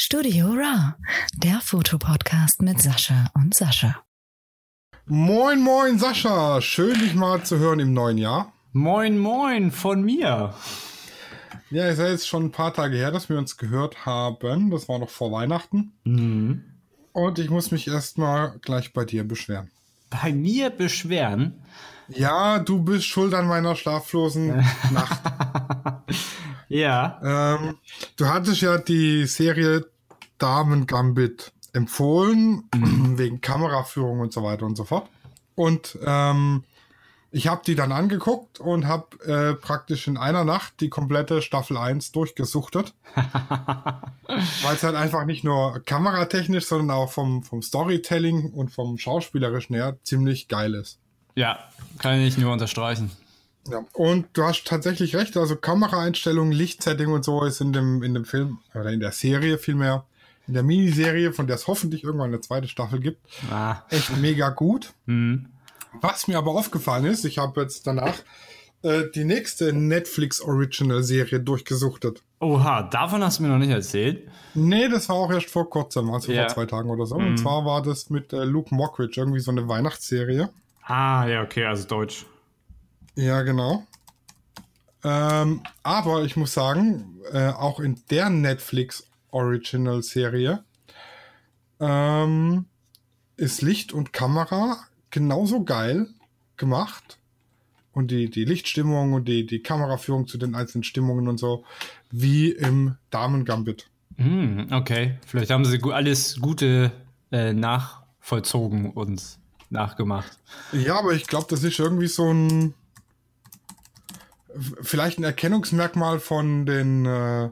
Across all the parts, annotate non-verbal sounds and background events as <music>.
Studio Ra, der Fotopodcast mit Sascha und Sascha. Moin, moin, Sascha. Schön, dich mal zu hören im neuen Jahr. Moin, moin von mir. Ja, es ist ja jetzt schon ein paar Tage her, dass wir uns gehört haben. Das war noch vor Weihnachten. Mhm. Und ich muss mich erstmal gleich bei dir beschweren. Bei mir beschweren? Ja, du bist schuld an meiner schlaflosen <laughs> Nacht. Ja. Ähm, du hattest ja die Serie Damen Gambit empfohlen, mhm. wegen Kameraführung und so weiter und so fort. Und ähm, ich habe die dann angeguckt und habe äh, praktisch in einer Nacht die komplette Staffel 1 durchgesuchtet. <laughs> Weil es halt einfach nicht nur kameratechnisch, sondern auch vom, vom Storytelling und vom Schauspielerischen her ziemlich geil ist. Ja, kann ich nur unterstreichen. Ja, und du hast tatsächlich recht, also Kameraeinstellungen, Lichtsetting und so ist in dem, in dem Film, oder in der Serie vielmehr, in der Miniserie, von der es hoffentlich irgendwann eine zweite Staffel gibt, ah. echt mega gut. Mhm. Was mir aber aufgefallen ist, ich habe jetzt danach äh, die nächste Netflix Original Serie durchgesuchtet. Oha, davon hast du mir noch nicht erzählt. Nee, das war auch erst vor kurzem, also ja. vor zwei Tagen oder so. Mhm. Und zwar war das mit äh, Luke Mockridge, irgendwie so eine Weihnachtsserie. Ah, ja, okay, also Deutsch. Ja, genau. Ähm, aber ich muss sagen, äh, auch in der Netflix Original Serie ähm, ist Licht und Kamera genauso geil gemacht. Und die, die Lichtstimmung und die, die Kameraführung zu den einzelnen Stimmungen und so, wie im Damen Gambit. Mm, okay, vielleicht haben sie alles Gute äh, nachvollzogen und nachgemacht. Ja, aber ich glaube, das ist irgendwie so ein. Vielleicht ein Erkennungsmerkmal von den äh,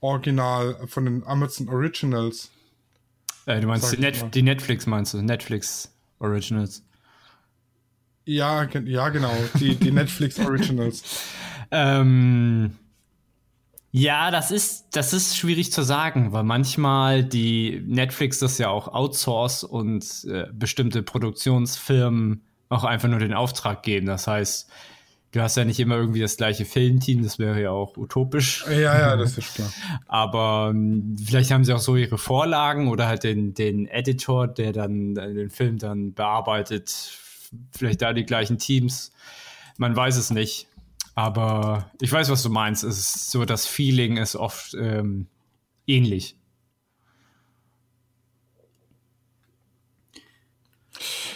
Original, von den Amazon Originals. Äh, du meinst die, Net die, Netflix, meinst du? Netflix Originals. Ja, ja genau, die, die <laughs> Netflix Originals. ähm, ja, das ist, das ist schwierig zu sagen, weil manchmal die Netflix das ja auch outsource und äh, bestimmte Produktionsfirmen auch einfach nur den Auftrag geben. Das heißt, du hast ja nicht immer irgendwie das gleiche Filmteam, das wäre ja auch utopisch. Ja, ja, <laughs> das ist klar. Aber ähm, vielleicht haben sie auch so ihre Vorlagen oder halt den, den Editor, der dann äh, den Film dann bearbeitet. Vielleicht da die gleichen Teams. Man weiß es nicht. Aber ich weiß, was du meinst. Es ist so, das Feeling ist oft ähm, ähnlich.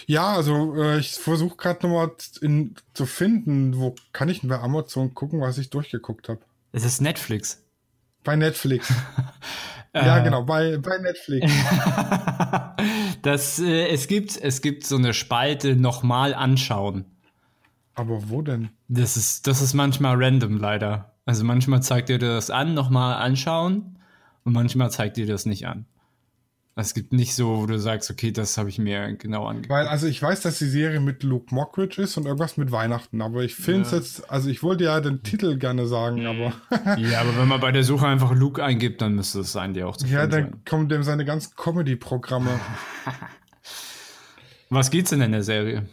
Ja, also äh, ich versuche gerade nochmal zu finden, wo kann ich denn bei Amazon gucken, was ich durchgeguckt habe. Es ist Netflix. Bei Netflix. <laughs> ja, äh. genau, bei, bei Netflix. <laughs> das, äh, es, gibt, es gibt so eine Spalte nochmal anschauen. Aber wo denn? Das ist, das ist manchmal random, leider. Also manchmal zeigt dir das an, nochmal anschauen und manchmal zeigt dir das nicht an. Es gibt nicht so, wo du sagst, okay, das habe ich mir genau angeguckt. Weil, also ich weiß, dass die Serie mit Luke Mockridge ist und irgendwas mit Weihnachten, aber ich finde es ja. jetzt, also ich wollte ja den Titel gerne sagen, aber. <laughs> ja, aber wenn man bei der Suche einfach Luke eingibt, dann müsste es sein, dir auch zu Ja, dann sein. kommen dem seine ganzen Comedy-Programme. <laughs> Was geht's denn in der Serie?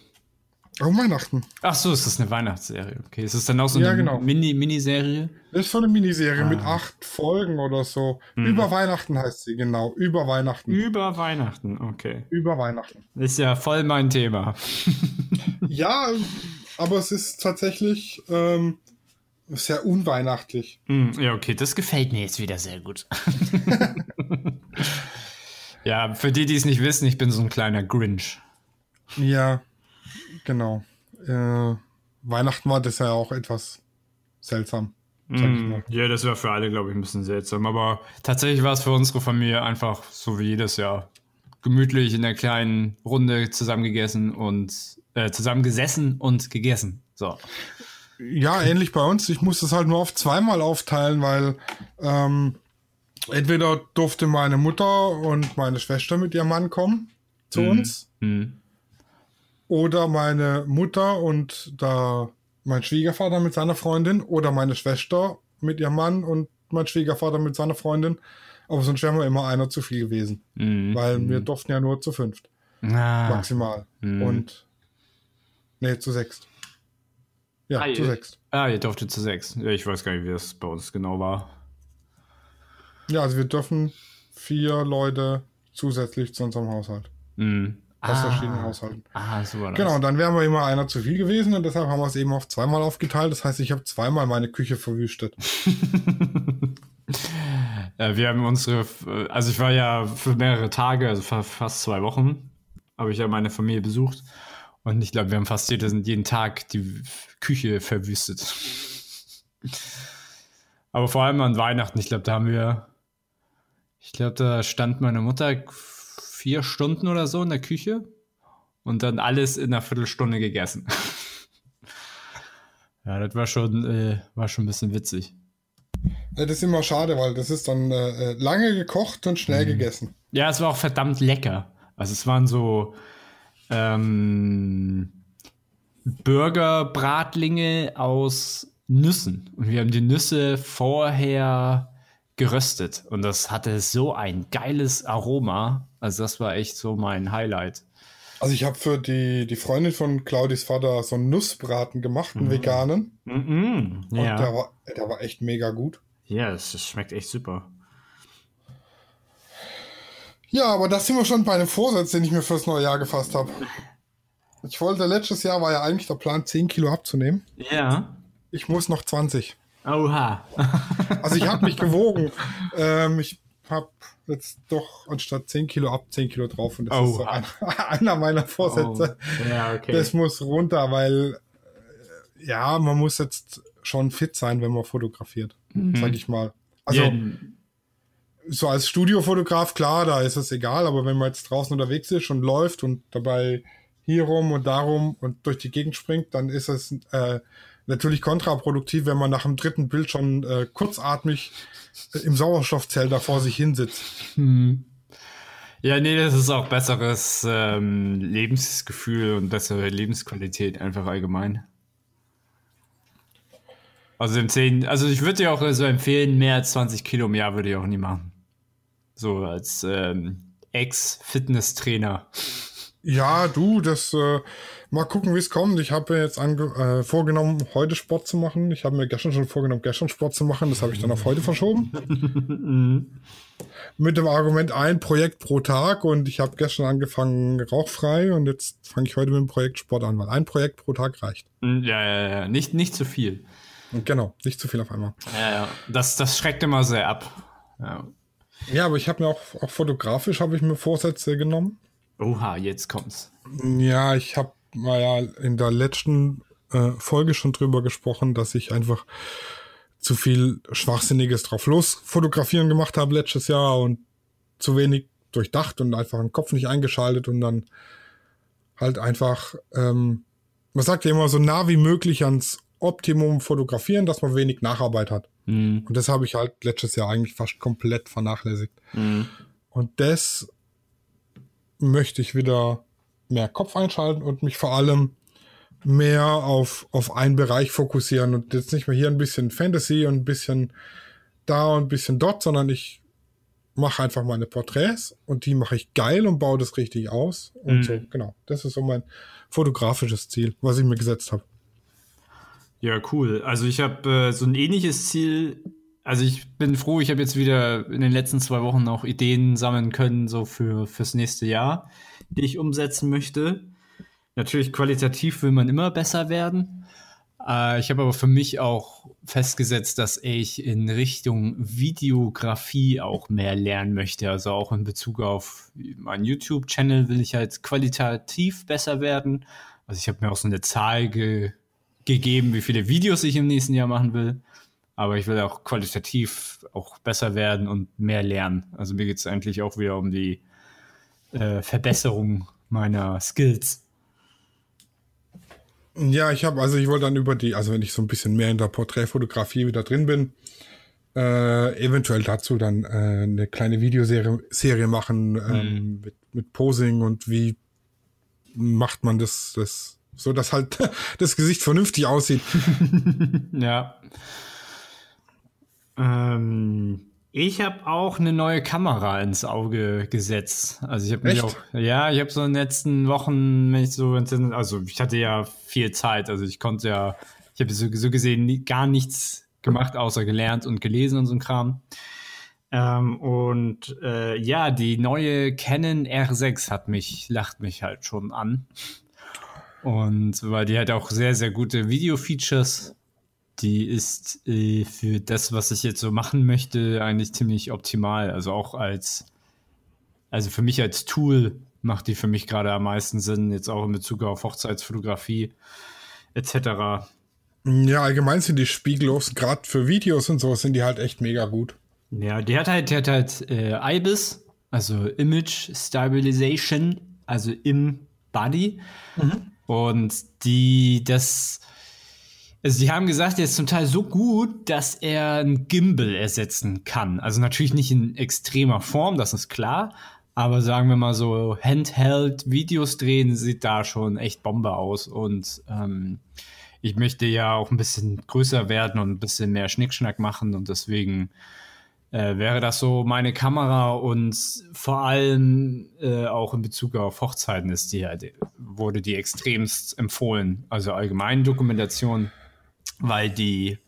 Um Weihnachten. Ach so, ist das eine Weihnachtsserie. Okay, ist das dann auch so eine ja, genau. Mini Miniserie? Das ist so eine Miniserie ah. mit acht Folgen oder so. Mhm. Über Weihnachten heißt sie, genau. Über Weihnachten. Über Weihnachten, okay. Über Weihnachten. Ist ja voll mein Thema. <laughs> ja, aber es ist tatsächlich ähm, sehr unweihnachtlich. Mhm, ja, okay, das gefällt mir jetzt wieder sehr gut. <laughs> <laughs> ja, für die, die es nicht wissen, ich bin so ein kleiner Grinch. Ja. Genau. Äh, Weihnachten war das ja auch etwas seltsam. Mm, ja, das wäre für alle, glaube ich, ein bisschen seltsam. Aber tatsächlich war es für unsere Familie einfach so wie jedes Jahr. Gemütlich in der kleinen Runde zusammengegessen und äh, zusammengesessen und gegessen. So. Ja, ähnlich bei uns. Ich musste es halt nur auf zweimal aufteilen, weil ähm, entweder durfte meine Mutter und meine Schwester mit ihrem Mann kommen zu mm. uns. Mm. Oder meine Mutter und da mein Schwiegervater mit seiner Freundin oder meine Schwester mit ihrem Mann und mein Schwiegervater mit seiner Freundin. Aber sonst wären wir immer einer zu viel gewesen. Mhm. Weil wir durften ja nur zu fünft. Ah. Maximal. Mhm. Und nee, zu sechst. Ja, ah, zu sechst. Ah, ihr durftet zu sechs. Ich weiß gar nicht, wie das bei uns genau war. Ja, also wir dürfen vier Leute zusätzlich zu unserem Haushalt. Mhm. Aus verschiedenen Haushalten. Ah, so war das. Genau, und dann wären wir immer einer zu viel gewesen und deshalb haben wir es eben auf zweimal aufgeteilt. Das heißt, ich habe zweimal meine Küche verwüstet. <laughs> Äh, wir haben unsere, also ich war ja für mehrere Tage, also fa- fast zwei Wochen, habe ich ja meine Familie besucht. Und ich glaube, wir haben fast jeden, jeden Tag die Küche verwüstet. Aber vor allem an Weihnachten, ich glaube, da haben wir, ich glaube, da stand meine Mutter vier Stunden oder so in der Küche und dann alles in einer Viertelstunde gegessen. <laughs> ja, das war schon, äh, war schon ein bisschen witzig. Ja, Das ist immer schade, weil das ist dann äh, lange gekocht und schnell gegessen. Ja, es war auch verdammt lecker. Also es waren so ähm, Burger-Bratlinge aus Nüssen. Und wir haben die Nüsse vorher geröstet. Und das hatte so ein geiles Aroma. Also das war echt so mein Highlight. Also ich habe für die, die Freundin von Claudis Vater so einen Nussbraten gemacht, einen veganen. Mhm. Und der, Ja. war, der war echt mega gut. ja, das schmeckt echt super. Ja, aber das sind wir schon bei einem Vorsatz, den ich mir fürs neue Jahr gefasst habe. Ich wollte, letztes Jahr war ja eigentlich der Plan, 10 Kilo abzunehmen. Ja. Ich muss noch 20. Oha. <laughs> Also ich habe mich gewogen. Ähm, ich habe jetzt doch anstatt 10 Kilo ab 10 Kilo drauf. Und das ist so Oh. ein, <laughs> einer meiner Vorsätze. Ja, okay. Das muss runter, weil äh, ja, man muss jetzt schon fit sein, wenn man fotografiert, sag ich mal. Also ja, so als Studiofotograf, klar, da ist es egal, aber wenn man jetzt draußen unterwegs ist und läuft und dabei hier rum und darum und durch die Gegend springt, dann ist es äh, natürlich kontraproduktiv, wenn man nach dem dritten Bild schon äh, kurzatmig äh, im Sauerstoffzelt da vor sich hinsitzt. Ja, nee, das ist auch besseres ähm, Lebensgefühl und bessere Lebensqualität einfach allgemein. Also im 10, also ich würde dir auch so empfehlen, mehr als 20 Kilo im Jahr würde ich auch nie machen. So als ähm, Ex-Fitnesstrainer. Ja, du, das äh, mal gucken, wie es kommt. Ich habe mir jetzt äh, vorgenommen, heute Sport zu machen. Ich habe mir gestern schon vorgenommen, gestern Sport zu machen. Das habe ich dann auf heute verschoben. <laughs> Mit dem Argument ein Projekt pro Tag und ich habe gestern angefangen rauchfrei und jetzt fange ich heute mit dem Projekt Sport an, weil ein Projekt pro Tag reicht. Hm, Ja, ja, ja, nicht, nicht zu viel. Genau, nicht zu viel auf einmal. Ja, ja. Das, das schreckt immer sehr ab. Ja. Ja, aber ich habe mir auch, auch fotografisch habe ich mir Vorsätze genommen. Oha, jetzt kommt's. Ja, ich habe mal ja in der letzten äh, Folge schon drüber gesprochen, dass ich einfach zu viel Schwachsinniges drauf los fotografieren gemacht habe letztes Jahr und zu wenig durchdacht und einfach den Kopf nicht eingeschaltet und dann halt einfach, ähm, man sagt ja immer so nah wie möglich ans Optimum fotografieren, dass man wenig Nacharbeit hat. Hm, Und das habe ich halt letztes Jahr eigentlich fast komplett vernachlässigt. hm. Und das möchte ich wieder mehr Kopf einschalten und mich vor allem mehr auf, auf einen Bereich fokussieren und jetzt nicht mehr hier ein bisschen Fantasy und ein bisschen da und ein bisschen dort, sondern ich mache einfach meine Porträts und die mache ich geil und baue das richtig aus. Und Mhm. so, genau. Das ist so mein fotografisches Ziel, was ich mir gesetzt habe. Ja, cool. Also ich habe äh, so ein ähnliches Ziel. Also ich bin froh, ich habe jetzt wieder in den letzten zwei Wochen auch Ideen sammeln können, so für fürs nächste Jahr, die ich umsetzen möchte. Natürlich qualitativ will man immer besser werden. Äh, ich habe aber für mich auch festgesetzt, dass ich in Richtung Videografie auch mehr lernen möchte. Also auch in Bezug auf meinen YouTube-Channel will ich halt qualitativ besser werden. Also ich habe mir auch so eine Zahl ge gegeben, wie viele Videos ich im nächsten Jahr machen will. Aber ich will auch qualitativ auch besser werden und mehr lernen. Also mir geht es eigentlich auch wieder um die äh, Verbesserung meiner Skills. Ja, ich habe, also ich wollte dann über die, also wenn ich so ein bisschen mehr in der Porträtfotografie wieder drin bin, äh, eventuell dazu dann äh, eine kleine Videoserie Serie machen ähm, mit, mit Posing und wie macht man das, das so, dass halt <laughs> das Gesicht vernünftig aussieht. <laughs> Ja. Ähm, ich habe auch eine neue Kamera ins Auge gesetzt. Also ich habe mich auch, ja, ich habe so in den letzten Wochen, wenn ich so, also ich hatte ja viel Zeit, also ich konnte ja, ich habe so, so gesehen nie, gar nichts gemacht, außer gelernt und gelesen und so ein Kram. Ähm, und äh, ja, die neue Canon R6 hat mich, lacht mich halt schon an. Und weil die hat auch sehr, sehr gute Video-Features. Die ist äh, für das, was ich jetzt so machen möchte, eigentlich ziemlich optimal. Also auch als, also für mich als Tool macht die für mich gerade am meisten Sinn, jetzt auch in Bezug auf Hochzeitsfotografie etc. Ja, allgemein sind die spiegellos, gerade für Videos und so, sind die halt echt mega gut. Ja, die hat halt, die hat halt äh, IBIS, also Image Stabilization, also im Body. Mhm. Und die, das, also sie haben gesagt, er ist zum Teil so gut, dass er ein Gimbal ersetzen kann. Also natürlich nicht in extremer Form, das ist klar. Aber sagen wir mal so, Handheld-Videos drehen sieht da schon echt Bombe aus. Und ähm, ich möchte ja auch ein bisschen größer werden und ein bisschen mehr Schnickschnack machen. Und deswegen äh, wäre das so meine Kamera und vor allem äh, auch in Bezug auf Hochzeiten ist die, wurde die extremst empfohlen. Also allgemein Dokumentation, weil die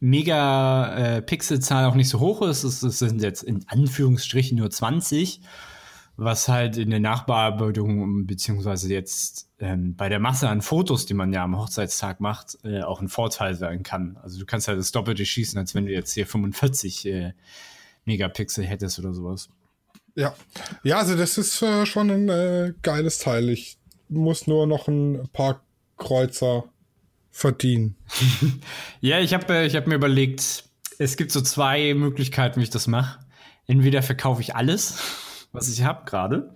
Megapixelzahl auch nicht so hoch ist. Es, es sind jetzt in Anführungsstrichen nur 20 was halt in der Nachbearbeitung beziehungsweise jetzt ähm, bei der Masse an Fotos, die man ja am Hochzeitstag macht, äh, auch ein Vorteil sein kann. Also du kannst halt das Doppelte schießen, als wenn du jetzt hier 45 äh, Megapixel hättest oder sowas. Ja, ja, also das ist äh, schon ein äh, geiles Teil. Ich muss nur noch ein paar Kreuzer verdienen. <laughs> ja, ich habe äh, ich hab mir überlegt, es gibt so zwei Möglichkeiten, wie ich das mache. Entweder verkaufe ich alles <laughs> was ich habe gerade.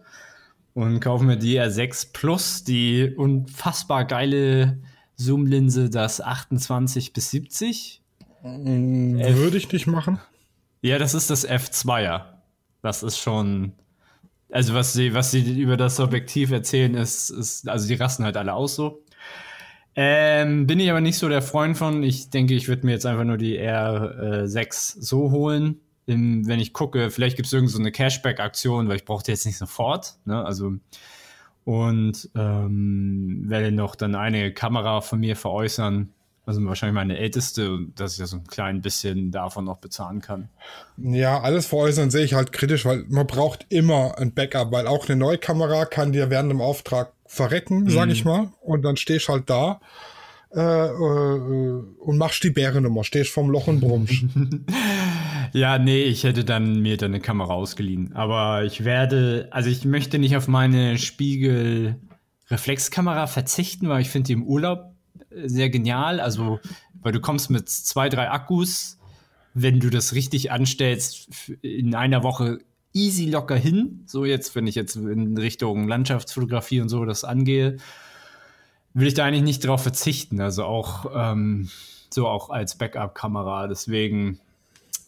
Und kaufe mir die R6 Plus, die unfassbar geile Zoom-Linse, das 28 bis 70. Mm, würde ich nicht machen. Ja, das ist das F2er. Das ist schon. Also, was sie, was sie über das Objektiv erzählen, ist, ist also die rasten halt alle aus so. Ähm, bin ich aber nicht so der Freund von. Ich denke, ich würde mir jetzt einfach nur die R6 so holen im, wenn ich gucke, vielleicht gibt es irgend so Cashback-Aktion, weil ich brauche die jetzt nicht sofort. Ne? Also und ähm, werde noch dann eine Kamera von mir veräußern, also wahrscheinlich meine älteste, dass ich ja so ein klein bisschen davon noch bezahlen kann. Ja, alles veräußern sehe ich halt kritisch, weil man braucht immer ein Backup, weil auch eine neue Kamera kann dir während dem Auftrag verrecken, mhm. sag ich mal, und dann stehst halt da äh, äh, und machst die Bärennummer, stehst vorm Loch und brummst. <laughs> ja, nee, ich hätte dann mir dann eine Kamera ausgeliehen. Aber ich werde, also ich möchte nicht auf meine Spiegel-Reflexkamera verzichten, weil ich finde die im Urlaub sehr genial. Also, weil du kommst mit zwei, drei Akkus, wenn du das richtig anstellst, in einer Woche easy locker hin. So jetzt, wenn ich jetzt in Richtung Landschaftsfotografie und so das angehe will ich da eigentlich nicht drauf verzichten. Also auch ähm, so auch als Backup-Kamera. Deswegen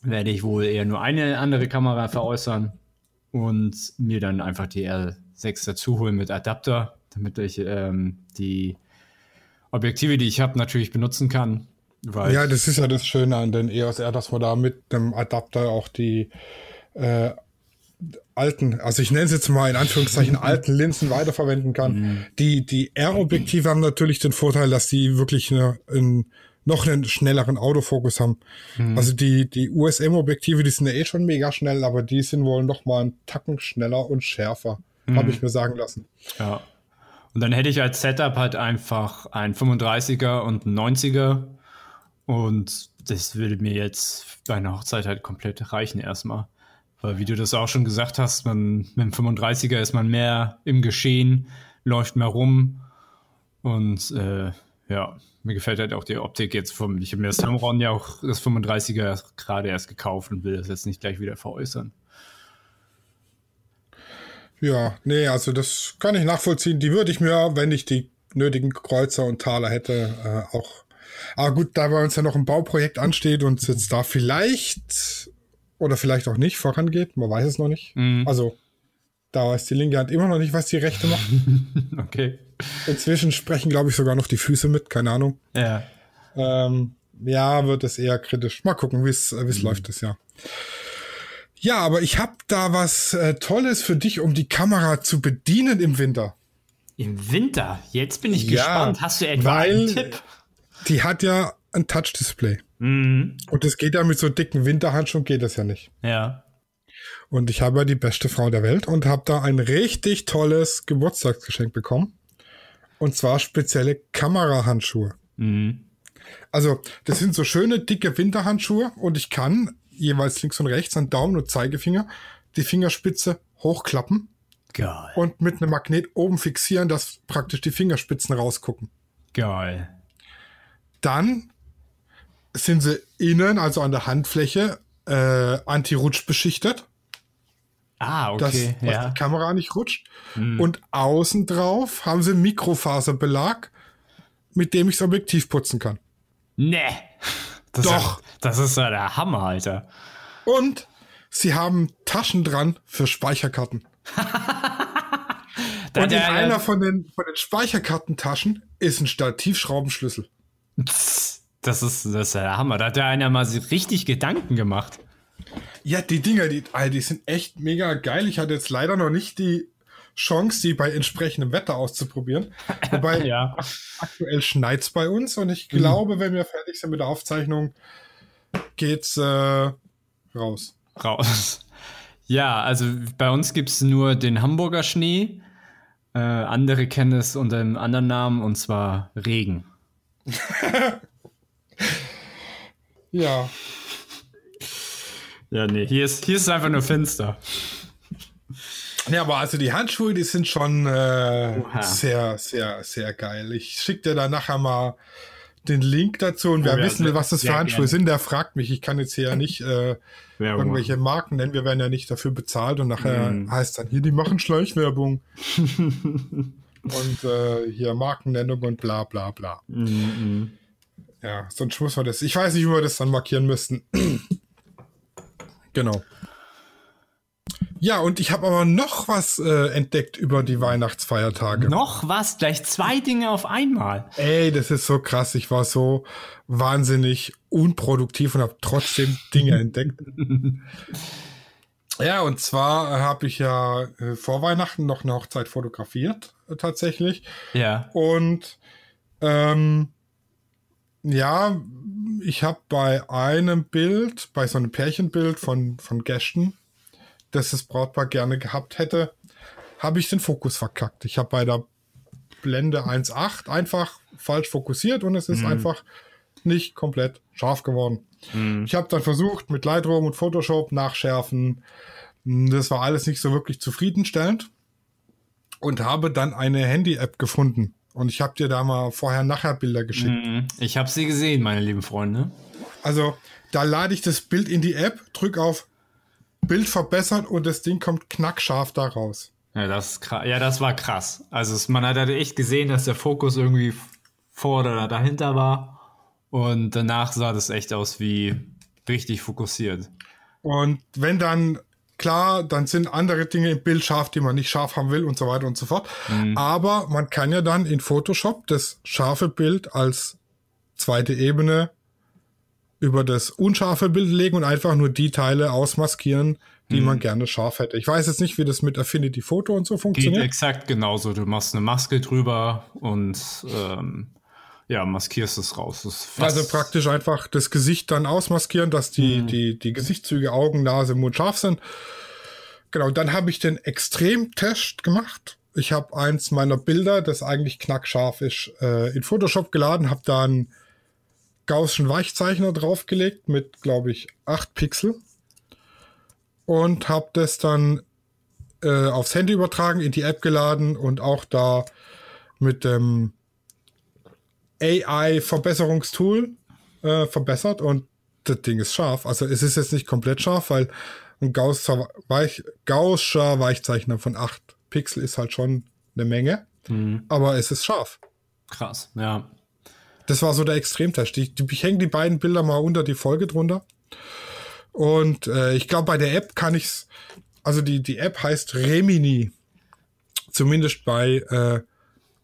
werde ich wohl eher nur eine andere Kamera veräußern und mir dann einfach die R6 dazu holen mit Adapter, damit ich ähm, die Objektive, die ich habe, natürlich benutzen kann. ja, das ist ja das Schöne an den EOS R, dass man da mit dem Adapter auch die äh, alten, also ich nenne es jetzt mal in Anführungszeichen <laughs> alten Linsen weiterverwenden kann. Mhm. Die, die R-Objektive haben natürlich den Vorteil, dass sie wirklich eine, einen, noch einen schnelleren Autofokus haben. Mhm. Also die, die USM-Objektive, die sind ja eh schon mega schnell, aber die sind wohl noch mal einen Tacken schneller und schärfer. Mhm. Habe ich mir sagen lassen. Ja. Und dann hätte ich als Setup halt einfach ein 35er und ein 90er. Und das würde mir jetzt bei einer Hochzeit halt komplett reichen erstmal. Weil wie du das auch schon gesagt hast, man, mit dem 35er ist man mehr im Geschehen, läuft mehr rum. Und äh, ja, mir gefällt halt auch die Optik jetzt vom. Ich habe mir das Tamron ja auch das 35er gerade erst gekauft und will das jetzt nicht gleich wieder veräußern. Ja, nee, also das kann ich nachvollziehen. Die würde ich mir, wenn ich die nötigen Kreuzer und Taler hätte, äh, auch. Aber gut, da bei uns ja noch ein Bauprojekt ansteht und jetzt da vielleicht oder vielleicht auch nicht vorangeht. Man weiß es noch nicht. Mhm. Also da weiß die linke Hand immer noch nicht, was die rechte macht. <laughs> okay. Inzwischen sprechen, glaube ich, sogar noch die Füße mit, keine Ahnung. Ja. Ähm, ja, wird es eher kritisch. Mal gucken, wie es mhm. läuft das Jahr. Ja, aber ich habe da was äh, Tolles für dich, um die Kamera zu bedienen im Winter. Im Winter? Jetzt bin ich ja, gespannt. Hast du etwa einen Tipp? Die hat ja ein Touch-Display. Mhm. Und das geht ja mit so dicken Winterhandschuhen geht das ja nicht. Ja. Und ich habe ja die beste Frau der Welt und habe da ein richtig tolles Geburtstagsgeschenk bekommen. Und zwar spezielle Kamerahandschuhe. Mhm. Also, das sind so schöne, dicke Winterhandschuhe und ich kann jeweils links und rechts an Daumen und Zeigefinger die Fingerspitze hochklappen. Geil. Und mit einem Magnet oben fixieren, dass praktisch die Fingerspitzen rausgucken. Geil. Dann sind sie innen, also an der Handfläche, äh, anti-rutsch beschichtet. Ah, okay. Dass, ja. die Kamera nicht rutscht. Hm. Und außen drauf haben sie Mikrofaserbelag, mit dem ich das Objektiv putzen kann. Nee. Das Doch. Ist ja, das ist ja der Hammer, Alter. Und sie haben Taschen dran für Speicherkarten. <laughs> Und in einer von den, von den Speicherkartentaschen ist ein Stativschraubenschlüssel. Das ist, das ist der Hammer. Da hat ja einer mal richtig Gedanken gemacht. Ja, die Dinger, die, die sind echt mega geil. Ich hatte jetzt leider noch nicht die Chance, die bei entsprechendem Wetter auszuprobieren. Wobei <laughs> ja. aktuell schneit's bei uns und ich glaube, mhm. wenn wir fertig sind mit der Aufzeichnung, geht's äh, raus. Raus. Ja, also bei uns gibt's nur den Hamburger Schnee. Äh, andere kennen es unter einem anderen Namen und zwar Regen. <laughs> ja. Ja, nee, hier ist, hier ist es einfach nur finster. Ja, aber also die Handschuhe, die sind schon äh, sehr, sehr, sehr geil. Ich schicke dir da nachher mal den Link dazu und wer oh, ja, wissen will, was das für Handschuhe gerne. sind, der fragt mich. Ich kann jetzt hier ja nicht äh, <laughs> irgendwelche Marken nennen. Wir werden ja nicht dafür bezahlt und nachher mm. heißt dann hier, die machen Schleichwerbung. <laughs> und äh, hier Markennennung und bla bla bla. Mm -mm. Ja, sonst muss man das. Ich weiß nicht, wie wir das dann markieren müssten. <clears throat> genau. Ja, und ich habe aber noch was äh, entdeckt über die Weihnachtsfeiertage. Noch was? Gleich zwei Dinge auf einmal. Ey, das ist so krass. Ich war so wahnsinnig unproduktiv und habe trotzdem Dinge entdeckt. <laughs> Ja, und zwar habe ich ja äh, vor Weihnachten noch eine Hochzeit fotografiert, äh, tatsächlich. Ja. Und ähm, ja, ich habe bei einem Bild, bei so einem Pärchenbild von, von Gästen, das das Brautpaar gerne gehabt hätte, habe ich den Fokus verkackt. Ich habe bei der Blende 1.8 einfach falsch fokussiert und es ist mhm. einfach nicht komplett scharf geworden. Mhm. Ich habe dann versucht mit Lightroom und Photoshop nachschärfen. Das war alles nicht so wirklich zufriedenstellend und habe dann eine Handy-App gefunden. Und ich habe dir da mal vorher-nachher Bilder geschickt. Mhm. Ich habe sie gesehen, meine lieben Freunde. Also da lade ich das Bild in die App, drücke auf Bild verbessert und das Ding kommt knackscharf da raus. Ja, das, ja, das war krass. Also es, man hat halt echt gesehen, dass der Fokus irgendwie vor oder dahinter war. Und danach sah das echt aus wie richtig fokussiert. Und wenn dann, klar, dann sind andere Dinge im Bild scharf, die man nicht scharf haben will und so weiter und so fort. Mhm. Aber man kann ja dann in Photoshop das scharfe Bild als zweite Ebene über das unscharfe Bild legen und einfach nur die Teile ausmaskieren, die mhm. man gerne scharf hätte. Ich weiß jetzt nicht, wie das mit Affinity Photo und so funktioniert. Geht exakt genauso. Du machst eine Maske drüber und ähm, ja, maskierst es raus. also praktisch einfach das Gesicht dann ausmaskieren, dass die, mhm. die, die Gesichtszüge, Augen, Nase, Mund scharf sind. Genau, dann habe ich den Extremtest gemacht. Ich habe eins meiner Bilder, das eigentlich knackscharf ist, äh, in Photoshop geladen, habe dann Gaußschen Weichzeichner draufgelegt mit, glaube ich, 8 Pixel und habe das dann äh, aufs Handy übertragen, in die App geladen und auch da mit dem AI-Verbesserungstool äh, verbessert und das Ding ist scharf. Also es ist jetzt nicht komplett scharf, weil ein Gaußscher, Weich, Gaußscher Weichzeichner von 8 Pixel ist halt schon eine Menge, mhm. aber es ist scharf. Krass, ja. Das war so der Extremtest. Ich, ich hänge die beiden Bilder mal unter die Folge drunter. Und äh, ich glaube, bei der App kann ich's. Also die, die App heißt Remini. Zumindest bei äh,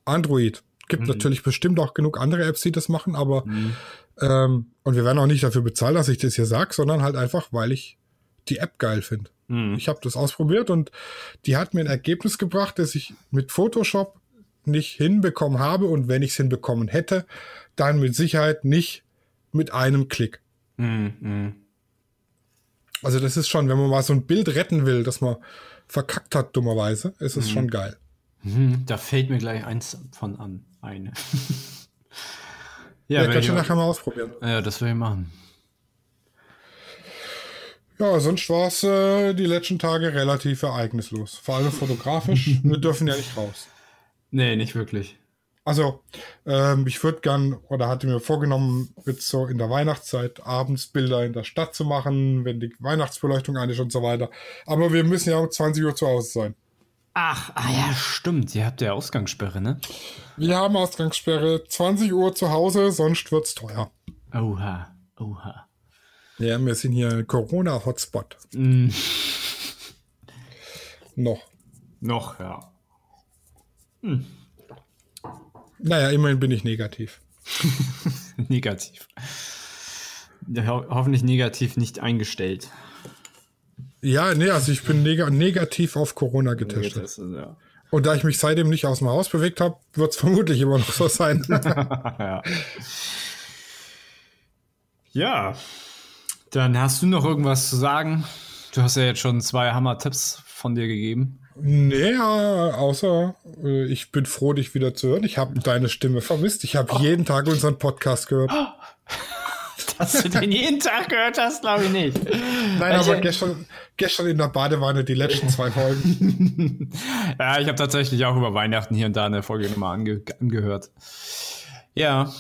Android. Gibt mhm. natürlich bestimmt auch genug andere Apps, die das machen, aber mhm. ähm, und wir werden auch nicht dafür bezahlt, dass ich das hier sage, sondern halt einfach, weil ich die App geil finde. Mhm. Ich habe das ausprobiert und die hat mir ein Ergebnis gebracht, das ich mit Photoshop nicht hinbekommen habe und wenn ich es hinbekommen hätte, dann mit Sicherheit nicht mit einem Klick. Mm, Also das ist schon, wenn man mal so ein Bild retten will, das man verkackt hat, dummerweise, ist es mm. schon geil. Mhm, da fällt mir gleich eins von an. Eine. <laughs> ja, ja kannst du nachher mal ausprobieren. Ja, das will ich machen. Ja, sonst war es äh, die letzten Tage relativ ereignislos. Vor allem fotografisch. <laughs> Wir dürfen ja nicht raus. Nee, nicht wirklich. Also, ähm, ich würde gern oder hatte mir vorgenommen, jetzt so in der Weihnachtszeit abends Bilder in der Stadt zu machen, wenn die Weihnachtsbeleuchtung an ist und so weiter. Aber wir müssen ja um 20 Uhr zu Hause sein. Ach, ah ja, stimmt. Ihr habt ja Ausgangssperre, ne? Wir haben Ausgangssperre. 20 Uhr zu Hause, sonst wird's teuer. Oha, oha. Ja, wir sind hier Corona-Hotspot. Mm. Noch. Noch, ja. Hm. Naja, immerhin bin ich negativ. <laughs> negativ. Ho hoffentlich negativ nicht eingestellt. Ja, nee, also ich bin neg negativ auf Corona getestet. getestet ja. Und da ich mich seitdem nicht aus dem Haus bewegt habe, wird es vermutlich immer noch so sein. <laughs> ja. ja. Dann hast du noch irgendwas zu sagen? Du hast ja jetzt schon zwei Hammer-Tipps von dir gegeben. Nee, außer äh, ich bin froh, dich wieder zu hören. Ich habe deine Stimme vermisst. Ich habe oh. jeden Tag unseren Podcast gehört. <laughs> Dass du den jeden Tag gehört hast, glaube ich nicht. Nein, aber gestern, gestern in der Badewanne die letzten zwei Folgen. <laughs> ja, ich habe tatsächlich auch über Weihnachten hier und da eine Folge nochmal ange angehört. Ja,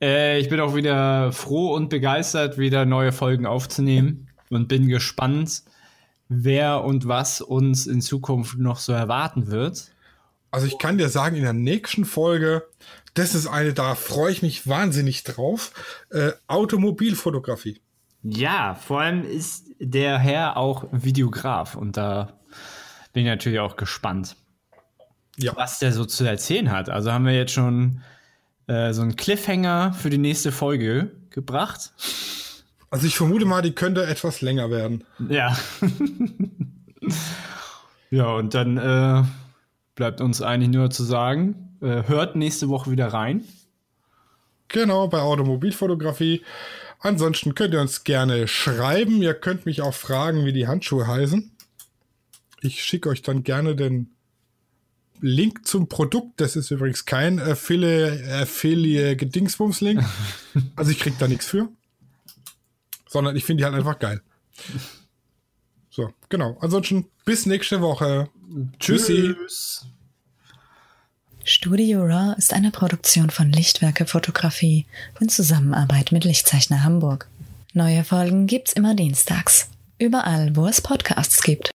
äh, ich bin auch wieder froh und begeistert, wieder neue Folgen aufzunehmen und bin gespannt, wer und was uns in Zukunft noch so erwarten wird. Also ich kann dir sagen, in der nächsten Folge, das ist eine, da freue ich mich wahnsinnig drauf, äh, Automobilfotografie. Ja, vor allem ist der Herr auch Videograf und da bin ich natürlich auch gespannt, ja. was der so zu erzählen hat. Also haben wir jetzt schon äh, so einen Cliffhanger für die nächste Folge gebracht. Also ich vermute mal, die könnte etwas länger werden. Ja. ja, und dann äh, bleibt uns eigentlich nur zu sagen, äh, hört nächste Woche wieder rein. Genau, bei Automobilfotografie. Ansonsten könnt ihr uns gerne schreiben. Ihr könnt mich auch fragen, wie die Handschuhe heißen. Ich schicke euch dann gerne den Link zum Produkt. Das ist übrigens kein Affiliate-Dingsbums-Link. also ich krieg da nichts für. Sondern ich finde die halt einfach geil. So, genau. Ansonsten bis nächste Woche. Tschüssi. Tschüss. Studio Raw ist eine Produktion von Lichtwerke Fotografie in Zusammenarbeit mit Lichtzeichner Hamburg. Neue Folgen gibt's immer dienstags. Überall, wo es Podcasts gibt.